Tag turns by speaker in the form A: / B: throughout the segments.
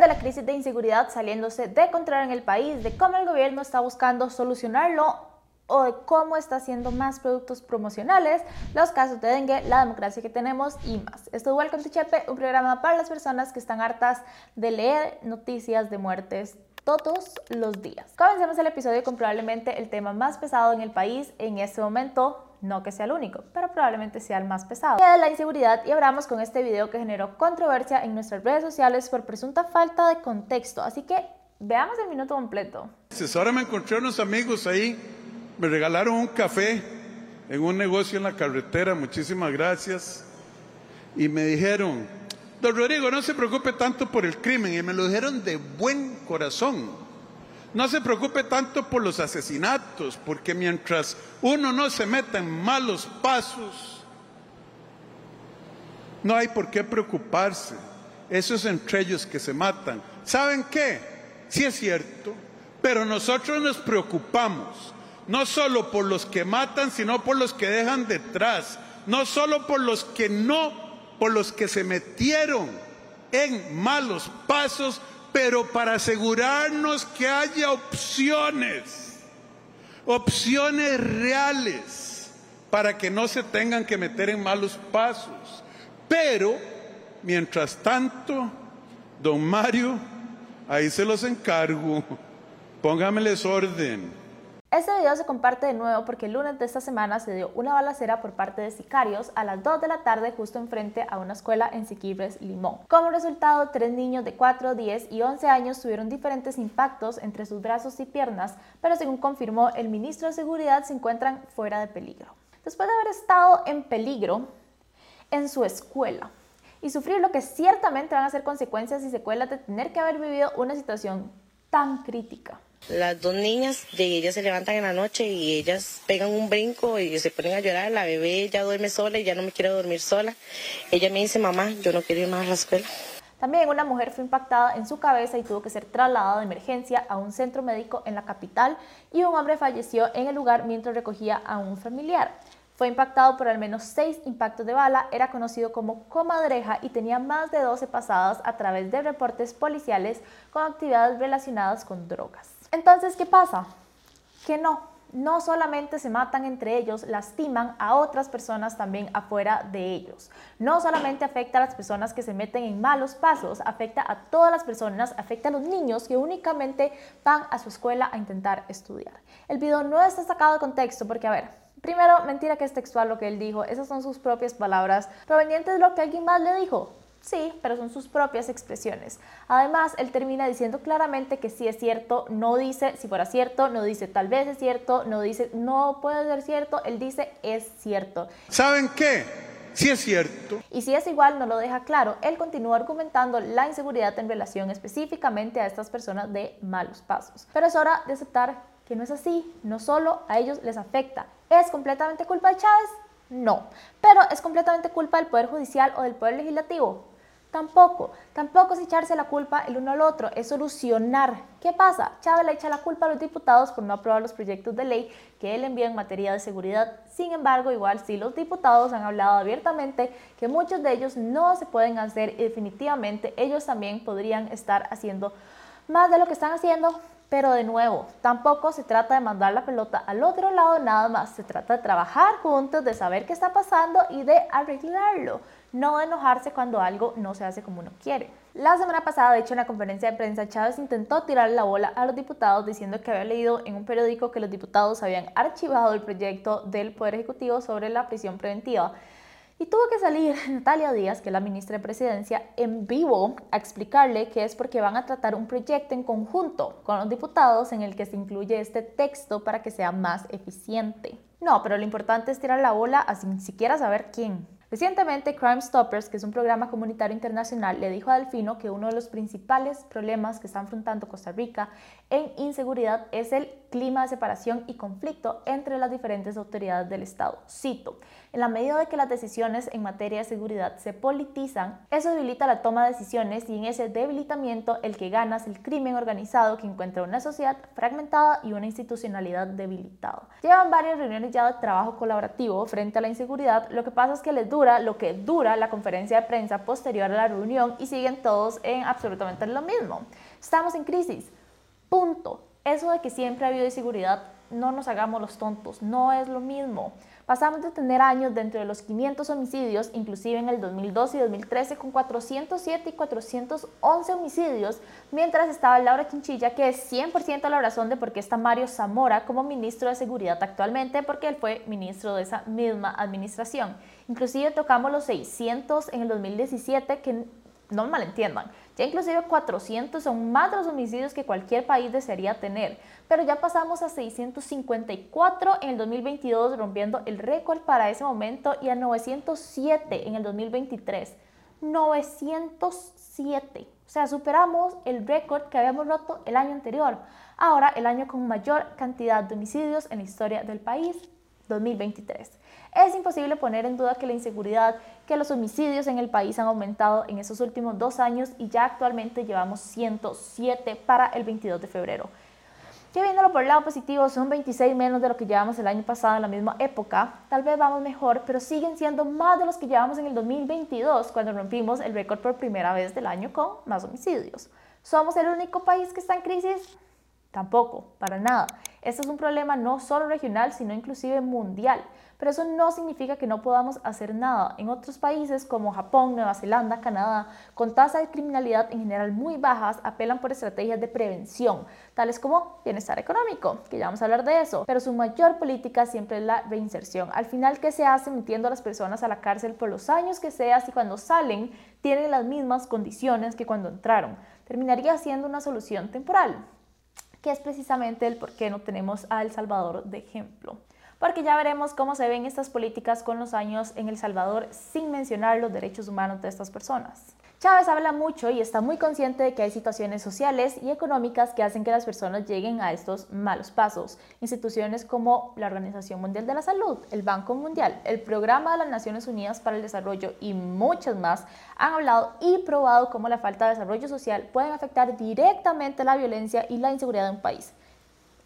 A: de la crisis de inseguridad saliéndose de control en el país, de cómo el gobierno está buscando solucionarlo o de cómo está haciendo más productos promocionales, los casos de dengue, la democracia que tenemos y más. Esto es Welcome to Chepe, un programa para las personas que están hartas de leer noticias de muertes todos los días. Comencemos el episodio con probablemente el tema más pesado en el país en este momento, no que sea el único, pero probablemente sea el más pesado, que es la inseguridad y abramos con este video que generó controversia en nuestras redes sociales por presunta falta de contexto, así que veamos el minuto completo.
B: Ahora me encontré unos amigos ahí, me regalaron un café en un negocio en la carretera, muchísimas gracias, y me dijeron, don Rodrigo, no se preocupe tanto por el crimen, y me lo dijeron de buen corazón. No se preocupe tanto por los asesinatos, porque mientras uno no se meta en malos pasos, no hay por qué preocuparse. Esos entre ellos que se matan. ¿Saben qué? Sí es cierto, pero nosotros nos preocupamos, no solo por los que matan, sino por los que dejan detrás, no solo por los que no, por los que se metieron en malos pasos pero para asegurarnos que haya opciones, opciones reales, para que no se tengan que meter en malos pasos. Pero, mientras tanto, don Mario, ahí se los encargo, póngameles orden.
A: Este video se comparte de nuevo porque el lunes de esta semana se dio una balacera por parte de sicarios a las 2 de la tarde justo enfrente a una escuela en Siquibres, Limón. Como resultado, tres niños de 4, 10 y 11 años tuvieron diferentes impactos entre sus brazos y piernas, pero según confirmó el ministro de Seguridad se encuentran fuera de peligro. Después de haber estado en peligro en su escuela y sufrir lo que ciertamente van a ser consecuencias y secuelas de tener que haber vivido una situación tan crítica.
C: Las dos niñas, de ellas se levantan en la noche y ellas pegan un brinco y se ponen a llorar. La bebé ya duerme sola y ya no me quiere dormir sola. Ella me dice, mamá, yo no quiero ir más a la escuela.
A: También una mujer fue impactada en su cabeza y tuvo que ser trasladada de emergencia a un centro médico en la capital y un hombre falleció en el lugar mientras recogía a un familiar. Fue impactado por al menos seis impactos de bala, era conocido como comadreja y tenía más de 12 pasadas a través de reportes policiales con actividades relacionadas con drogas. Entonces, ¿qué pasa? Que no, no solamente se matan entre ellos, lastiman a otras personas también afuera de ellos. No solamente afecta a las personas que se meten en malos pasos, afecta a todas las personas, afecta a los niños que únicamente van a su escuela a intentar estudiar. El video no está sacado de contexto porque, a ver, primero, mentira que es textual lo que él dijo, esas son sus propias palabras provenientes de lo que alguien más le dijo. Sí, pero son sus propias expresiones. Además, él termina diciendo claramente que sí es cierto, no dice si fuera cierto, no dice tal vez es cierto, no dice no puede ser cierto, él dice es cierto.
B: ¿Saben qué? Sí es cierto.
A: Y si es igual, no lo deja claro. Él continúa argumentando la inseguridad en relación específicamente a estas personas de malos pasos. Pero es hora de aceptar que no es así, no solo a ellos les afecta. ¿Es completamente culpa de Chávez? No. ¿Pero es completamente culpa del Poder Judicial o del Poder Legislativo? Tampoco, tampoco es echarse la culpa el uno al otro, es solucionar. ¿Qué pasa? Chávez le echa la culpa a los diputados por no aprobar los proyectos de ley que él envía en materia de seguridad. Sin embargo, igual sí los diputados han hablado abiertamente que muchos de ellos no se pueden hacer y definitivamente ellos también podrían estar haciendo más de lo que están haciendo, pero de nuevo, tampoco se trata de mandar la pelota al otro lado nada más, se trata de trabajar juntos, de saber qué está pasando y de arreglarlo no enojarse cuando algo no se hace como uno quiere. La semana pasada, de hecho, en la conferencia de prensa, Chávez intentó tirar la bola a los diputados diciendo que había leído en un periódico que los diputados habían archivado el proyecto del Poder Ejecutivo sobre la prisión preventiva. Y tuvo que salir Natalia Díaz, que es la ministra de Presidencia, en vivo a explicarle que es porque van a tratar un proyecto en conjunto con los diputados en el que se incluye este texto para que sea más eficiente. No, pero lo importante es tirar la bola sin siquiera saber quién. Recientemente, Crime Stoppers, que es un programa comunitario internacional, le dijo a Delfino que uno de los principales problemas que está enfrentando Costa Rica en inseguridad es el clima de separación y conflicto entre las diferentes autoridades del Estado. Cito, en la medida de que las decisiones en materia de seguridad se politizan, eso debilita la toma de decisiones y en ese debilitamiento el que gana es el crimen organizado que encuentra una sociedad fragmentada y una institucionalidad debilitada. Llevan varias reuniones ya de trabajo colaborativo frente a la inseguridad, lo que pasa es que les dura lo que dura la conferencia de prensa posterior a la reunión y siguen todos en absolutamente lo mismo. Estamos en crisis. Punto. Eso de que siempre ha habido inseguridad, no nos hagamos los tontos, no es lo mismo. Pasamos de tener años dentro de los 500 homicidios, inclusive en el 2012 y 2013, con 407 y 411 homicidios, mientras estaba Laura Quinchilla, que es 100% la razón de por qué está Mario Zamora como ministro de Seguridad actualmente, porque él fue ministro de esa misma administración. Inclusive tocamos los 600 en el 2017, que no me malentiendan, ya inclusive 400 son más de los homicidios que cualquier país desearía tener, pero ya pasamos a 654 en el 2022, rompiendo el récord para ese momento, y a 907 en el 2023. 907. O sea, superamos el récord que habíamos roto el año anterior. Ahora, el año con mayor cantidad de homicidios en la historia del país, 2023. Es imposible poner en duda que la inseguridad, que los homicidios en el país han aumentado en esos últimos dos años y ya actualmente llevamos 107 para el 22 de febrero. Que viéndolo por el lado positivo, son 26 menos de lo que llevamos el año pasado en la misma época. Tal vez vamos mejor, pero siguen siendo más de los que llevamos en el 2022, cuando rompimos el récord por primera vez del año con más homicidios. ¿Somos el único país que está en crisis? Tampoco, para nada. Este es un problema no solo regional, sino inclusive mundial. Pero eso no significa que no podamos hacer nada. En otros países como Japón, Nueva Zelanda, Canadá, con tasas de criminalidad en general muy bajas, apelan por estrategias de prevención, tales como bienestar económico, que ya vamos a hablar de eso. Pero su mayor política siempre es la reinserción. Al final, ¿qué se hace metiendo a las personas a la cárcel por los años que sea si cuando salen tienen las mismas condiciones que cuando entraron? Terminaría siendo una solución temporal que es precisamente el por qué no tenemos a El Salvador de ejemplo. Porque ya veremos cómo se ven estas políticas con los años en El Salvador sin mencionar los derechos humanos de estas personas. Chávez habla mucho y está muy consciente de que hay situaciones sociales y económicas que hacen que las personas lleguen a estos malos pasos. Instituciones como la Organización Mundial de la Salud, el Banco Mundial, el Programa de las Naciones Unidas para el Desarrollo y muchas más han hablado y probado cómo la falta de desarrollo social pueden afectar directamente la violencia y la inseguridad de un país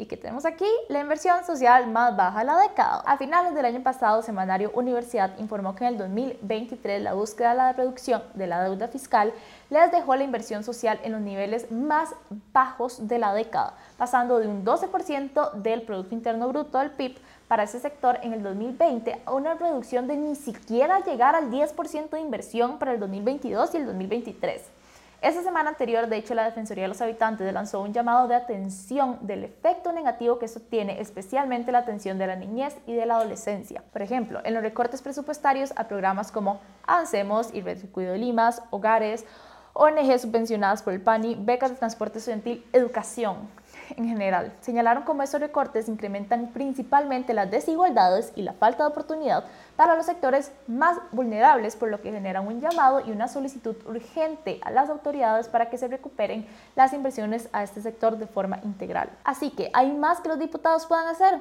A: y que tenemos aquí la inversión social más baja de la década. A finales del año pasado, Semanario Universidad informó que en el 2023 la búsqueda de la reducción de la deuda fiscal les dejó la inversión social en los niveles más bajos de la década, pasando de un 12% del Producto Interno Bruto del PIB para ese sector en el 2020 a una reducción de ni siquiera llegar al 10% de inversión para el 2022 y el 2023. Esta semana anterior, de hecho, la Defensoría de los Habitantes lanzó un llamado de atención del efecto negativo que esto tiene, especialmente la atención de la niñez y de la adolescencia. Por ejemplo, en los recortes presupuestarios a programas como Avancemos y Red Cuido Limas, Hogares, ONG subvencionadas por el PANI, becas de transporte estudiantil, educación en general. Señalaron cómo estos recortes incrementan principalmente las desigualdades y la falta de oportunidad para los sectores más vulnerables, por lo que generan un llamado y una solicitud urgente a las autoridades para que se recuperen las inversiones a este sector de forma integral. Así que, ¿hay más que los diputados puedan hacer?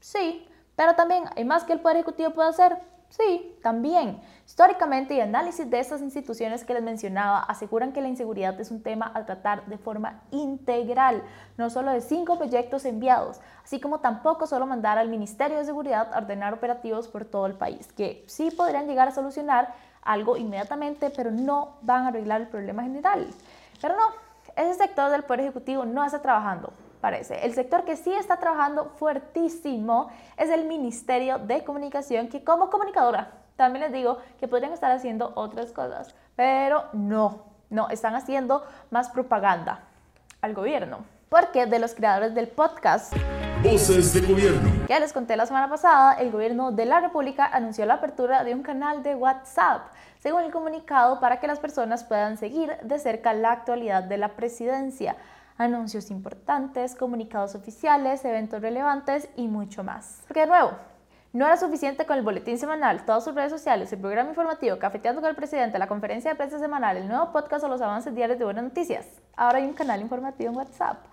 A: Sí, pero también hay más que el Poder Ejecutivo puede hacer. Sí, también. Históricamente y análisis de estas instituciones que les mencionaba aseguran que la inseguridad es un tema a tratar de forma integral, no solo de cinco proyectos enviados, así como tampoco solo mandar al Ministerio de Seguridad a ordenar operativos por todo el país, que sí podrían llegar a solucionar algo inmediatamente, pero no van a arreglar el problema general. Pero no, ese sector del Poder Ejecutivo no está trabajando parece. El sector que sí está trabajando fuertísimo es el Ministerio de Comunicación, que como comunicadora también les digo que podrían estar haciendo otras cosas, pero no, no, están haciendo más propaganda al gobierno. Porque de los creadores del podcast
D: Voces de Gobierno.
A: Que les conté la semana pasada, el gobierno de la República anunció la apertura de un canal de WhatsApp, según el comunicado, para que las personas puedan seguir de cerca la actualidad de la presidencia anuncios importantes, comunicados oficiales, eventos relevantes y mucho más. Porque de nuevo, no era suficiente con el boletín semanal, todas sus redes sociales, el programa informativo, cafeteando con el presidente, la conferencia de prensa semanal, el nuevo podcast o los avances diarios de buenas noticias. Ahora hay un canal informativo en WhatsApp.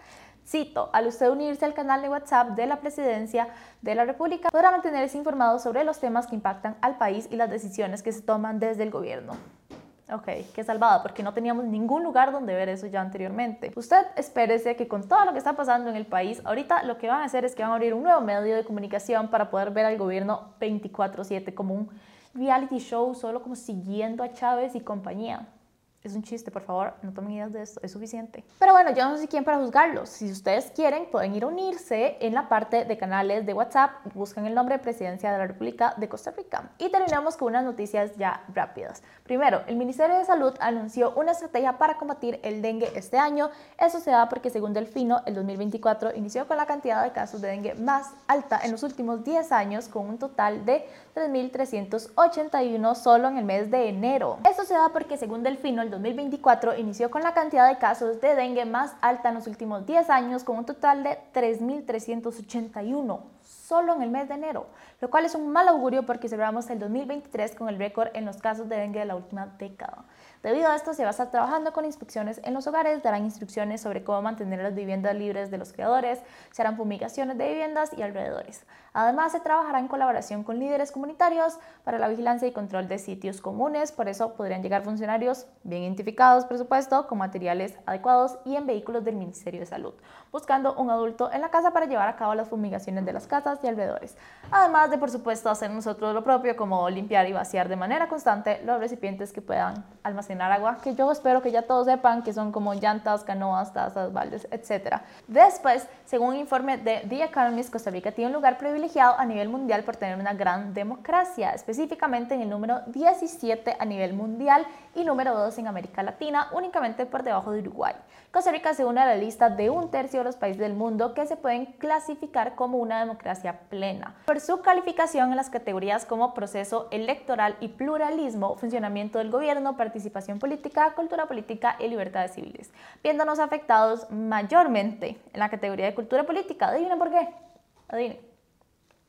A: Cito, al usted unirse al canal de WhatsApp de la Presidencia de la República, podrá mantenerse informado sobre los temas que impactan al país y las decisiones que se toman desde el gobierno. Ok, qué salvada, porque no teníamos ningún lugar donde ver eso ya anteriormente. Usted espérese que con todo lo que está pasando en el país, ahorita lo que van a hacer es que van a abrir un nuevo medio de comunicación para poder ver al gobierno 24/7 como un reality show, solo como siguiendo a Chávez y compañía. Es un chiste, por favor, no tomen ideas de esto, es suficiente. Pero bueno, yo no sé quién para juzgarlos. Si ustedes quieren, pueden ir a unirse en la parte de canales de WhatsApp, buscan el nombre de Presidencia de la República de Costa Rica. Y terminamos con unas noticias ya rápidas. Primero, el Ministerio de Salud anunció una estrategia para combatir el dengue este año. Eso se da porque según Delfino, el 2024 inició con la cantidad de casos de dengue más alta en los últimos 10 años, con un total de 3.381 solo en el mes de enero. Esto se da porque según Delfino, el 2024 inició con la cantidad de casos de dengue más alta en los últimos 10 años, con un total de 3.381 solo en el mes de enero, lo cual es un mal augurio porque cerramos el 2023 con el récord en los casos de dengue de la última década. Debido a esto, se va a estar trabajando con inspecciones en los hogares, darán instrucciones sobre cómo mantener las viviendas libres de los creadores, se harán fumigaciones de viviendas y alrededores. Además, se trabajará en colaboración con líderes comunitarios para la vigilancia y control de sitios comunes, por eso podrían llegar funcionarios bien identificados, por supuesto, con materiales adecuados y en vehículos del Ministerio de Salud, buscando un adulto en la casa para llevar a cabo las fumigaciones de las casas y alrededores. Además de, por supuesto, hacer nosotros lo propio, como limpiar y vaciar de manera constante los recipientes que puedan almacenar agua, que yo espero que ya todos sepan que son como llantas, canoas, tazas, baldes, etc. Después, según un informe de The Economist, Costa Rica tiene un lugar privilegiado a nivel mundial por tener una gran democracia, específicamente en el número 17 a nivel mundial y número 2 en América Latina, únicamente por debajo de Uruguay. Costa Rica se une a la lista de un tercio de los países del mundo que se pueden clasificar como una democracia plena, por su calificación en las categorías como proceso electoral y pluralismo, funcionamiento del gobierno, participación política, cultura política y libertades civiles, viéndonos afectados mayormente en la categoría de cultura política. Adivinen por qué. Adivinen.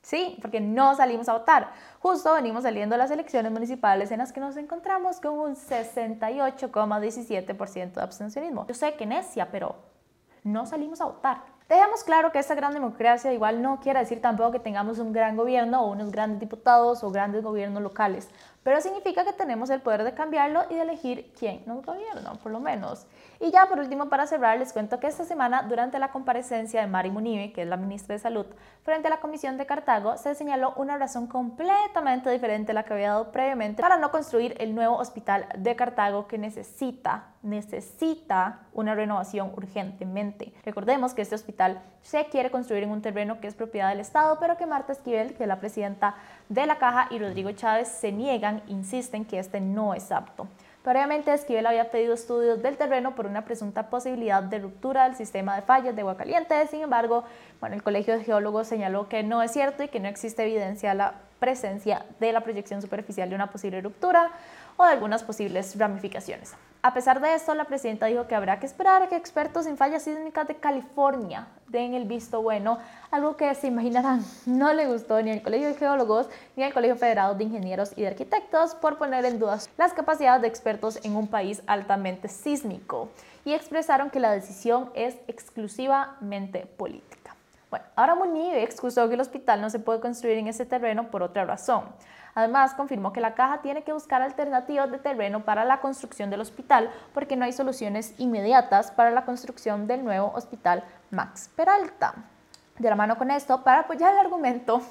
A: Sí, porque no salimos a votar. Justo venimos saliendo las elecciones municipales en las que nos encontramos con un 68,17% de abstencionismo. Yo sé que necia, pero no salimos a votar. Dejemos claro que esta gran democracia igual no quiere decir tampoco que tengamos un gran gobierno o unos grandes diputados o grandes gobiernos locales pero significa que tenemos el poder de cambiarlo y de elegir quién nos gobierna, por lo menos. Y ya por último, para cerrar, les cuento que esta semana, durante la comparecencia de Mari Munive, que es la ministra de Salud, frente a la Comisión de Cartago, se señaló una razón completamente diferente a la que había dado previamente para no construir el nuevo hospital de Cartago que necesita, necesita una renovación urgentemente. Recordemos que este hospital se quiere construir en un terreno que es propiedad del Estado, pero que Marta Esquivel, que es la presidenta de la Caja, y Rodrigo Chávez se niegan insisten que este no es apto. Previamente, Esquivel había pedido estudios del terreno por una presunta posibilidad de ruptura del sistema de fallas de agua caliente. Sin embargo, bueno, el Colegio de Geólogos señaló que no es cierto y que no existe evidencia de la presencia de la proyección superficial de una posible ruptura o de algunas posibles ramificaciones. A pesar de esto, la presidenta dijo que habrá que esperar a que expertos en fallas sísmicas de California den el visto bueno, algo que se imaginarán no le gustó ni al Colegio de Geólogos ni al Colegio Federado de Ingenieros y de Arquitectos por poner en duda las capacidades de expertos en un país altamente sísmico y expresaron que la decisión es exclusivamente política. Bueno, ahora Munive excusó que el hospital no se puede construir en ese terreno por otra razón. Además, confirmó que la caja tiene que buscar alternativas de terreno para la construcción del hospital porque no hay soluciones inmediatas para la construcción del nuevo hospital Max Peralta. De la mano con esto, para apoyar el argumento,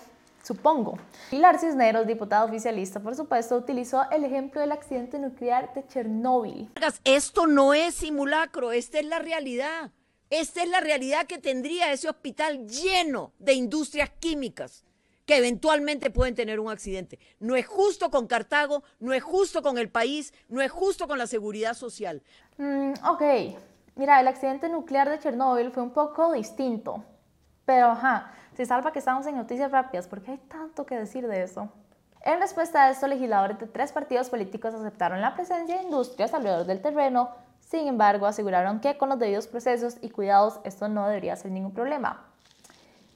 A: supongo. Pilar Cisneros, diputada oficialista, por supuesto, utilizó el ejemplo del accidente nuclear de Chernóbil.
E: Esto no es simulacro, esta es la realidad. Esta es la realidad que tendría ese hospital lleno de industrias químicas que eventualmente pueden tener un accidente. No es justo con Cartago, no es justo con el país, no es justo con la seguridad social.
A: Mm, ok, mira, el accidente nuclear de Chernóbil fue un poco distinto, pero ajá, se salva que estamos en noticias rápidas porque hay tanto que decir de eso. En respuesta a esto, legisladores de tres partidos políticos aceptaron la presencia de industrias alrededor del terreno, sin embargo, aseguraron que con los debidos procesos y cuidados esto no debería ser ningún problema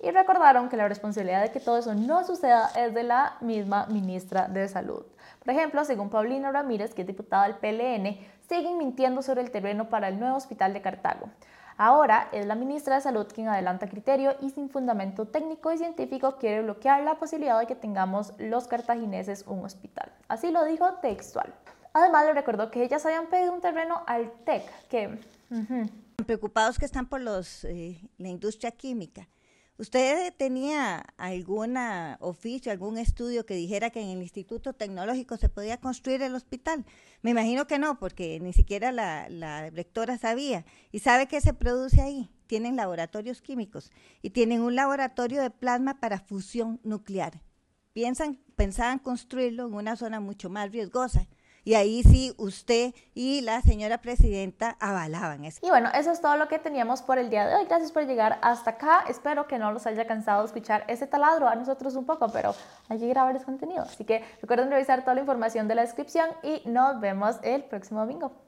A: y recordaron que la responsabilidad de que todo eso no suceda es de la misma ministra de Salud. Por ejemplo, según Paulina Ramírez, que es diputada del PLN, siguen mintiendo sobre el terreno para el nuevo hospital de Cartago. Ahora es la ministra de Salud quien adelanta criterio y sin fundamento técnico y científico quiere bloquear la posibilidad de que tengamos los cartagineses un hospital. Así lo dijo textual. Además, le recordó que ellas habían pedido un terreno al TEC, que...
F: Preocupados que están por los, eh, la industria química. ¿Usted tenía algún oficio, algún estudio que dijera que en el Instituto Tecnológico se podía construir el hospital? Me imagino que no, porque ni siquiera la, la rectora sabía. ¿Y sabe qué se produce ahí? Tienen laboratorios químicos y tienen un laboratorio de plasma para fusión nuclear. Piensan, pensaban construirlo en una zona mucho más riesgosa y ahí sí usted y la señora presidenta avalaban eso.
A: Y bueno, eso es todo lo que teníamos por el día de hoy. Gracias por llegar hasta acá. Espero que no los haya cansado escuchar ese taladro, a nosotros un poco, pero hay que grabar ese contenido. Así que recuerden revisar toda la información de la descripción y nos vemos el próximo domingo.